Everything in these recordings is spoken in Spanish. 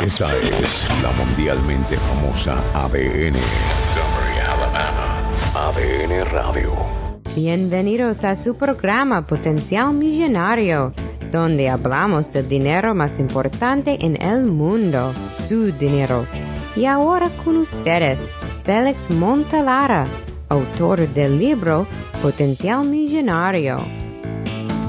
Esta es la mundialmente famosa ADN. ADN Radio. Bienvenidos a su programa Potencial Millonario, donde hablamos del dinero más importante en el mundo, su dinero. Y ahora con ustedes, Félix Montalara, autor del libro Potencial Millonario.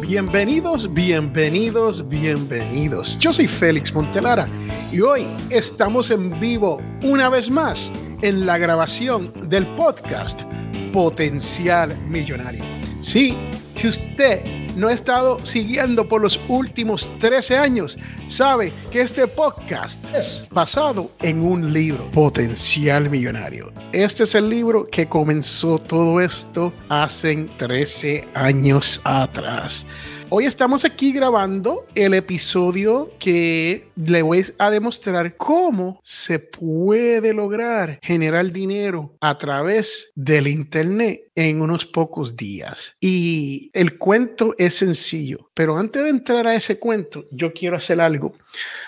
Bienvenidos, bienvenidos, bienvenidos. Yo soy Félix Montelara y hoy estamos en vivo una vez más en la grabación del podcast Potencial Millonario. Sí, si usted no ha estado siguiendo por los últimos 13 años, sabe que este podcast es basado en un libro, Potencial Millonario. Este es el libro que comenzó todo esto hace 13 años atrás. Hoy estamos aquí grabando el episodio que le voy a demostrar cómo se puede lograr generar dinero a través del Internet en unos pocos días. Y el cuento es sencillo, pero antes de entrar a ese cuento, yo quiero hacer algo.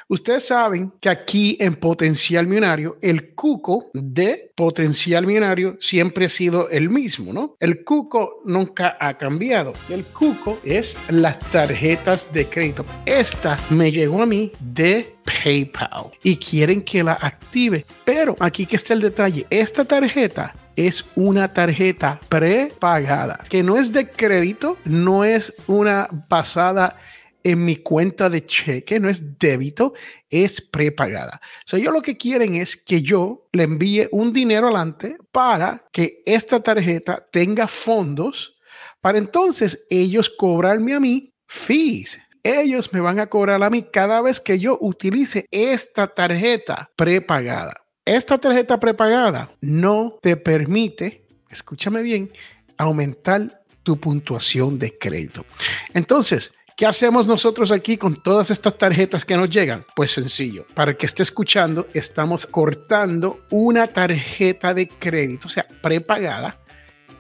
Ustedes saben que aquí en Potencial Millonario, el cuco de Potencial Millonario siempre ha sido el mismo, ¿no? El cuco nunca ha cambiado. El cuco es las tarjetas de crédito. Esta me llegó a mí de PayPal y quieren que la active. Pero aquí que está el detalle. Esta tarjeta es una tarjeta prepagada, que no es de crédito, no es una pasada en mi cuenta de cheque, no es débito, es prepagada. O sea, yo lo que quieren es que yo le envíe un dinero adelante para que esta tarjeta tenga fondos para entonces ellos cobrarme a mí fees. Ellos me van a cobrar a mí cada vez que yo utilice esta tarjeta prepagada. Esta tarjeta prepagada no te permite, escúchame bien, aumentar tu puntuación de crédito. Entonces, ¿Qué hacemos nosotros aquí con todas estas tarjetas que nos llegan? Pues sencillo, para que esté escuchando, estamos cortando una tarjeta de crédito, o sea, prepagada,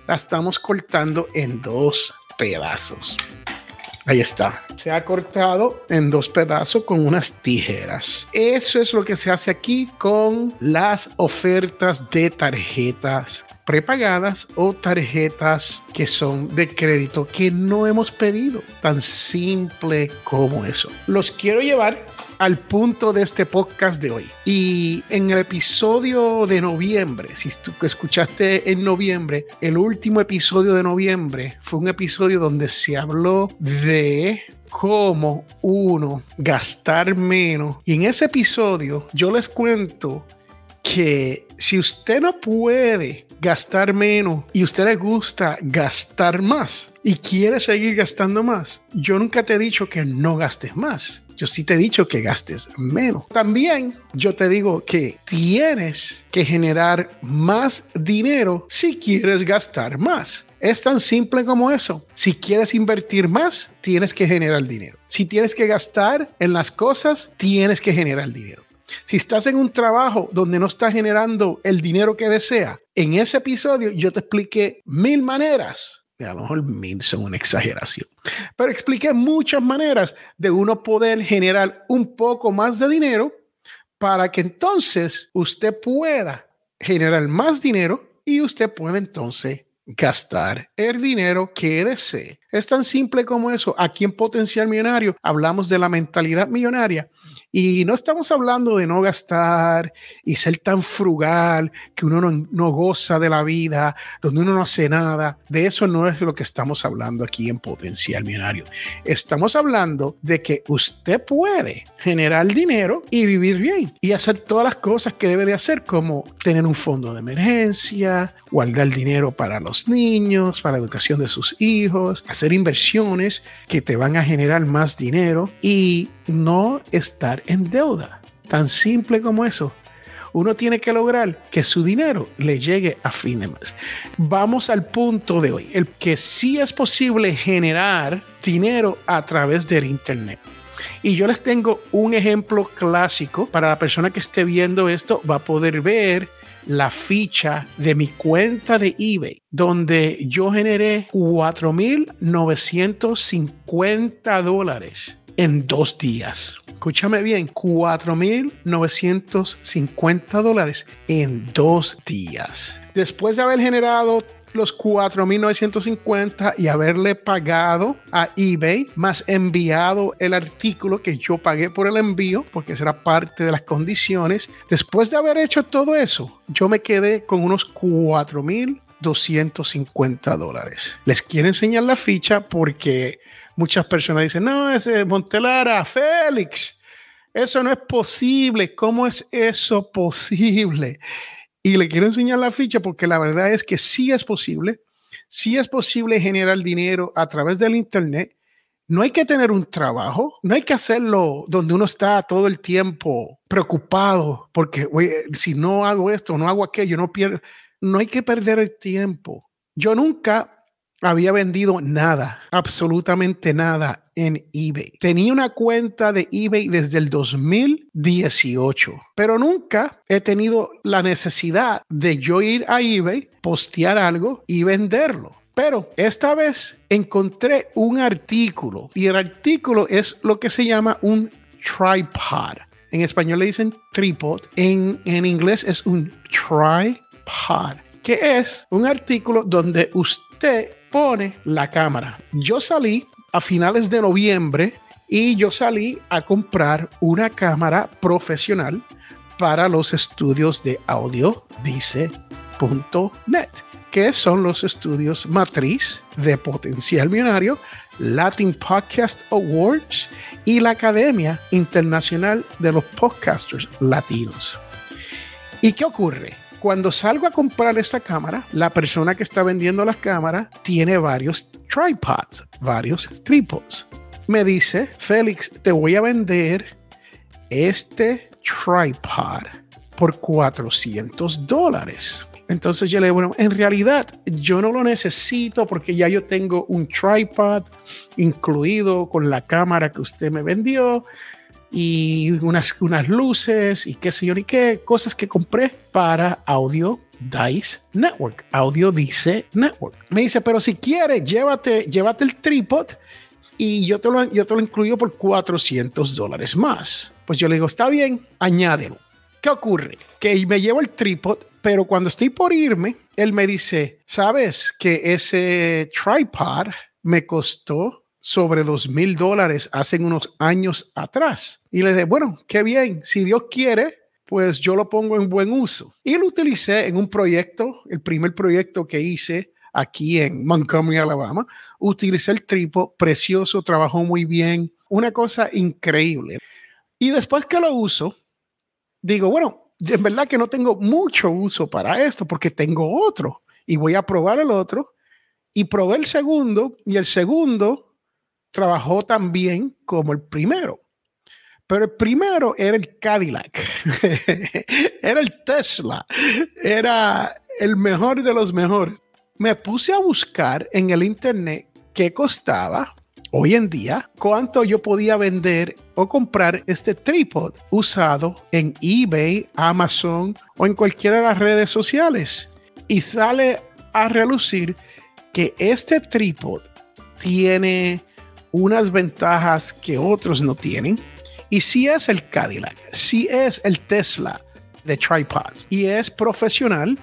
la estamos cortando en dos pedazos. Ahí está. Se ha cortado en dos pedazos con unas tijeras. Eso es lo que se hace aquí con las ofertas de tarjetas prepagadas o tarjetas que son de crédito que no hemos pedido. Tan simple como eso. Los quiero llevar al punto de este podcast de hoy. Y en el episodio de noviembre, si tú escuchaste en noviembre, el último episodio de noviembre fue un episodio donde se habló de cómo uno gastar menos. Y en ese episodio yo les cuento que si usted no puede gastar menos y usted le gusta gastar más y quiere seguir gastando más, yo nunca te he dicho que no gastes más. Yo sí te he dicho que gastes menos. También yo te digo que tienes que generar más dinero si quieres gastar más. Es tan simple como eso. Si quieres invertir más, tienes que generar dinero. Si tienes que gastar en las cosas, tienes que generar dinero. Si estás en un trabajo donde no estás generando el dinero que desea, en ese episodio yo te expliqué mil maneras a lo mejor mil son una exageración, pero expliqué muchas maneras de uno poder generar un poco más de dinero para que entonces usted pueda generar más dinero y usted pueda entonces gastar el dinero que desee. Es tan simple como eso. Aquí en Potencial Millonario hablamos de la mentalidad millonaria y no estamos hablando de no gastar y ser tan frugal que uno no, goza de la vida, donde uno no hace nada. De eso no es lo que estamos hablando aquí en Potencial Millonario. Estamos hablando de que usted puede generar dinero y vivir bien y hacer todas las cosas que debe de hacer, como tener un fondo de emergencia, guardar dinero para los niños, para la educación de sus hijos, hacer inversiones que te van a generar más dinero y no estar en deuda. Tan simple como eso. Uno tiene que lograr que su dinero le llegue a fin de mes. Vamos al punto de hoy, el que sí es posible generar dinero a través del Internet. Y yo les tengo un ejemplo clásico para la persona que esté viendo esto, va a poder ver la ficha de mi cuenta de eBay, donde yo generé 4.950 dólares en dos días escúchame bien, 4.950 dólares en dos días. Después de haber generado los 4.950 y haberle pagado a eBay, más enviado el artículo que yo pagué por el envío, porque será parte de las condiciones. Después de haber hecho todo eso, yo me quedé con unos 4.250 dólares. Les quiero enseñar la ficha porque muchas personas dicen, no, ese Montelara, Félix. Eso no es posible. ¿Cómo es eso posible? Y le quiero enseñar la ficha porque la verdad es que sí es posible, sí es posible generar dinero a través del Internet. No hay que tener un trabajo, no hay que hacerlo donde uno está todo el tiempo preocupado porque si no hago esto, no hago aquello, no pierdo. No hay que perder el tiempo. Yo nunca había vendido nada, absolutamente nada en eBay. Tenía una cuenta de eBay desde el 2018, pero nunca he tenido la necesidad de yo ir a eBay, postear algo y venderlo. Pero esta vez encontré un artículo y el artículo es lo que se llama un tripod. En español le dicen tripod, en, en inglés es un tripod, que es un artículo donde usted pone la cámara. Yo salí a finales de noviembre y yo salí a comprar una cámara profesional para los estudios de audio dice.net, que son los estudios matriz de Potencial Millonario, Latin Podcast Awards y la Academia Internacional de los Podcasters Latinos. ¿Y qué ocurre? Cuando salgo a comprar esta cámara, la persona que está vendiendo las cámaras tiene varios tripods, varios trípods. Me dice, Félix, te voy a vender este tripod por 400 dólares. Entonces yo le digo, bueno, en realidad yo no lo necesito porque ya yo tengo un tripod incluido con la cámara que usted me vendió y unas, unas luces y qué sé yo ni qué, cosas que compré para Audio Dice Network, Audio Dice Network. Me dice, pero si quieres, llévate, llévate el tripod y yo te, lo, yo te lo incluyo por 400 dólares más. Pues yo le digo, está bien, añádelo. ¿Qué ocurre? Que me llevo el tripod, pero cuando estoy por irme, él me dice, ¿sabes que ese tripod me costó sobre dos mil dólares hace unos años atrás. Y le dije, bueno, qué bien, si Dios quiere, pues yo lo pongo en buen uso. Y lo utilicé en un proyecto, el primer proyecto que hice aquí en Montgomery, Alabama. Utilicé el tripo, precioso, trabajó muy bien, una cosa increíble. Y después que lo uso, digo, bueno, en verdad que no tengo mucho uso para esto porque tengo otro y voy a probar el otro y probé el segundo y el segundo trabajó tan bien como el primero. Pero el primero era el Cadillac, era el Tesla, era el mejor de los mejores. Me puse a buscar en el internet qué costaba hoy en día, cuánto yo podía vender o comprar este trípode usado en eBay, Amazon o en cualquiera de las redes sociales. Y sale a relucir que este trípode tiene unas ventajas que otros no tienen. Y si es el Cadillac, si es el Tesla de tripods y es profesional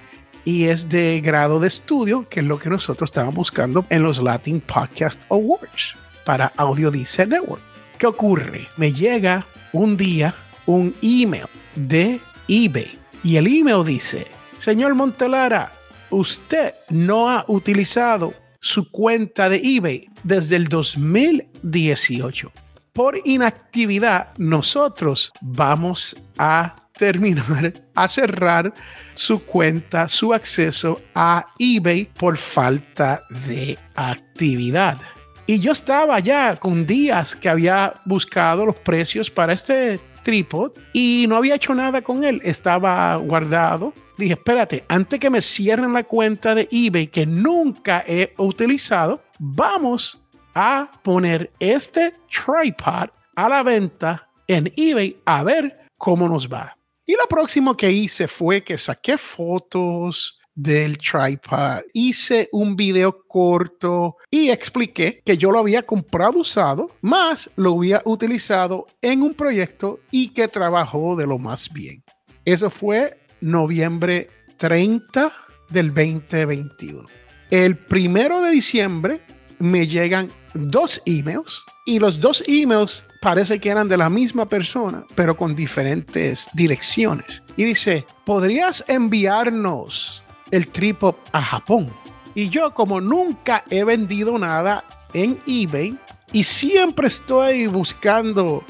y es de grado de estudio, que es lo que nosotros estábamos buscando en los Latin Podcast Awards para Audio Dice Network. ¿Qué ocurre? Me llega un día un email de eBay y el email dice, señor Montelara, usted no ha utilizado su cuenta de eBay desde el 2018. Por inactividad, nosotros vamos a terminar, a cerrar su cuenta, su acceso a eBay por falta de actividad. Y yo estaba ya con días que había buscado los precios para este trípode y no había hecho nada con él. Estaba guardado dije, espérate, antes que me cierren la cuenta de eBay que nunca he utilizado, vamos a poner este tripod a la venta en eBay a ver cómo nos va. Y lo próximo que hice fue que saqué fotos, del tripod. Hice un video corto y expliqué que yo lo había comprado usado, más lo había utilizado en un proyecto y que trabajó de lo más bien. Eso fue noviembre 30 del 2021. El primero de diciembre me llegan dos emails y los dos emails parece que eran de la misma persona, pero con diferentes direcciones. Y dice, ¿podrías enviarnos el tripod a Japón? Y yo como nunca he vendido nada en eBay y siempre estoy buscando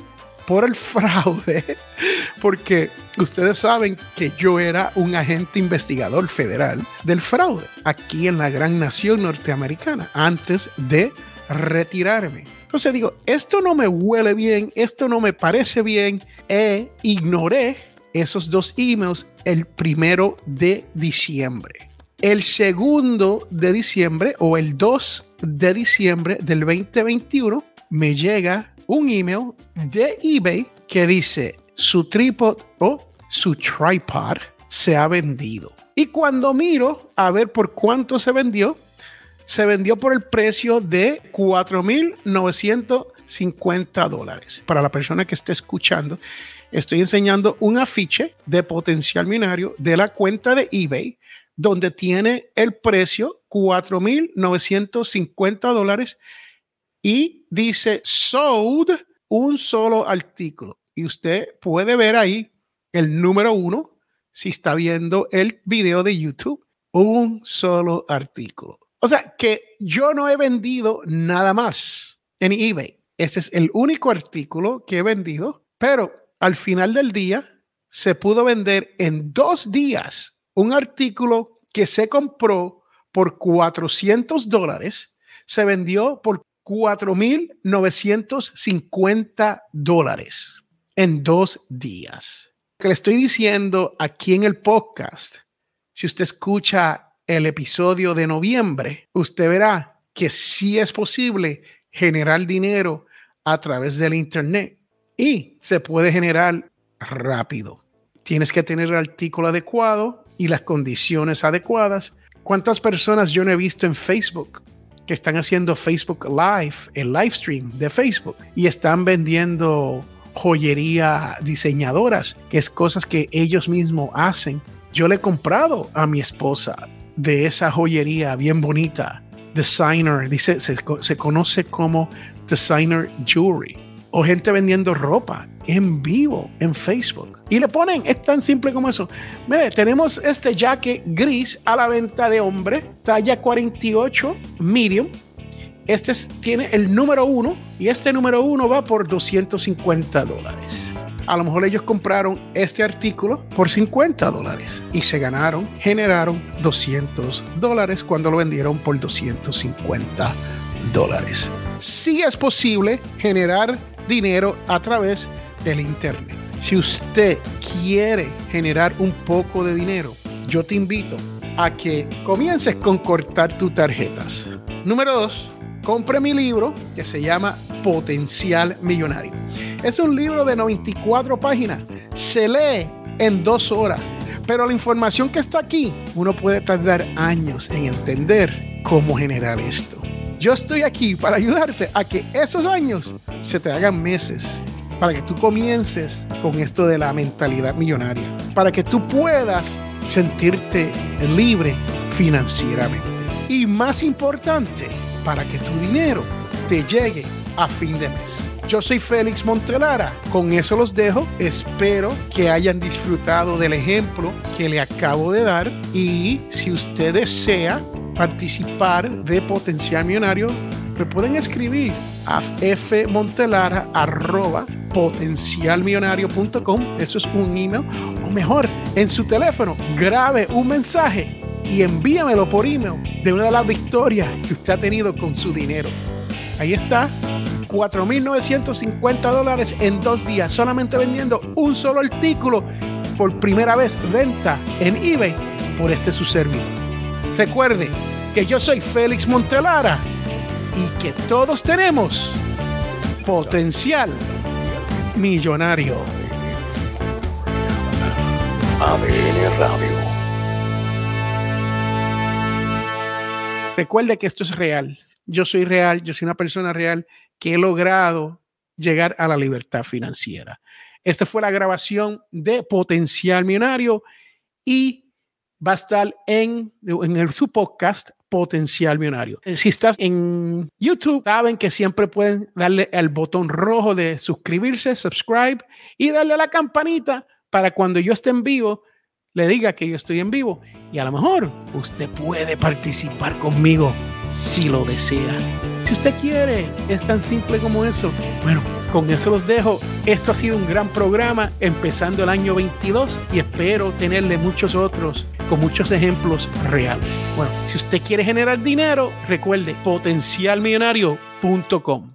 por el fraude, porque ustedes saben que yo era un agente investigador federal del fraude aquí en la gran nación norteamericana antes de retirarme. Entonces digo, esto no me huele bien, esto no me parece bien, e ignoré esos dos emails el primero de diciembre. El segundo de diciembre o el 2 de diciembre del 2021 me llega un email de eBay que dice su trípode o su tripod se ha vendido. Y cuando miro a ver por cuánto se vendió, se vendió por el precio de 4.950 dólares. Para la persona que esté escuchando, estoy enseñando un afiche de potencial minario de la cuenta de eBay donde tiene el precio 4.950 dólares y dice sold un solo artículo. Y usted puede ver ahí el número uno si está viendo el video de YouTube. Un solo artículo. O sea que yo no he vendido nada más en eBay. Ese es el único artículo que he vendido, pero al final del día se pudo vender en dos días un artículo que se compró por 400 dólares, se vendió por 4.950 dólares en dos días. Que le estoy diciendo aquí en el podcast, si usted escucha el episodio de noviembre, usted verá que sí es posible generar dinero a través del Internet y se puede generar rápido. Tienes que tener el artículo adecuado y las condiciones adecuadas. ¿Cuántas personas yo no he visto en Facebook que están haciendo Facebook Live, el live stream de Facebook, y están vendiendo joyería diseñadoras, que es cosas que ellos mismos hacen? Yo le he comprado a mi esposa de esa joyería bien bonita. Designer, dice, se, se conoce como designer jewelry. O gente vendiendo ropa en vivo en Facebook. Y le ponen, es tan simple como eso. Mire, tenemos este jacket gris a la venta de hombre, talla 48, medium. Este tiene el número uno y este número uno va por 250 dólares a lo mejor ellos compraron este artículo por 50 dólares y se ganaron, generaron 200 dólares cuando lo vendieron por 250 dólares. Sí es posible generar dinero a través del Internet. Si usted quiere generar un poco de dinero, yo te invito a que comiences con cortar tus tarjetas. Número dos, compre mi libro que se llama Potencial Millonario. Es un libro de 94 páginas. Se lee en dos horas. Pero la información que está aquí, uno puede tardar años en entender cómo generar esto. Yo estoy aquí para ayudarte a que esos años se te hagan meses, para que tú comiences con esto de la mentalidad millonaria, para que tú puedas sentirte libre financieramente. Y más importante, para que tu dinero te llegue a fin de mes. Yo soy Félix Montelara. Con eso los dejo. Espero que hayan disfrutado del ejemplo que le acabo de dar. Y si usted desea participar de Potencial Millonario, me pueden escribir a fmontelara.potencialmillonario.com. Eso es un email. O mejor, en su teléfono, grabe un mensaje y envíamelo por email de una de las victorias que usted ha tenido con su dinero. Ahí está 4.950 dólares en dos días, solamente vendiendo un solo artículo por primera vez venta en eBay por este su servicio. Recuerde que yo soy Félix Montelara y que todos tenemos potencial millonario. ADN Radio. Recuerde que esto es real. Yo soy real, yo soy una persona real que he logrado llegar a la libertad financiera. Esta fue la grabación de Potencial Millonario y va a estar en, en el, su podcast Potencial Millonario. Si estás en YouTube, saben que siempre pueden darle el botón rojo de suscribirse, subscribe y darle a la campanita para cuando yo esté en vivo, le diga que yo estoy en vivo. Y a lo mejor usted puede participar conmigo si lo desea. Si usted quiere, es tan simple como eso. Bueno, con eso los dejo. Esto ha sido un gran programa empezando el año 22 y espero tenerle muchos otros con muchos ejemplos reales. Bueno, si usted quiere generar dinero, recuerde potencialmillonario.com.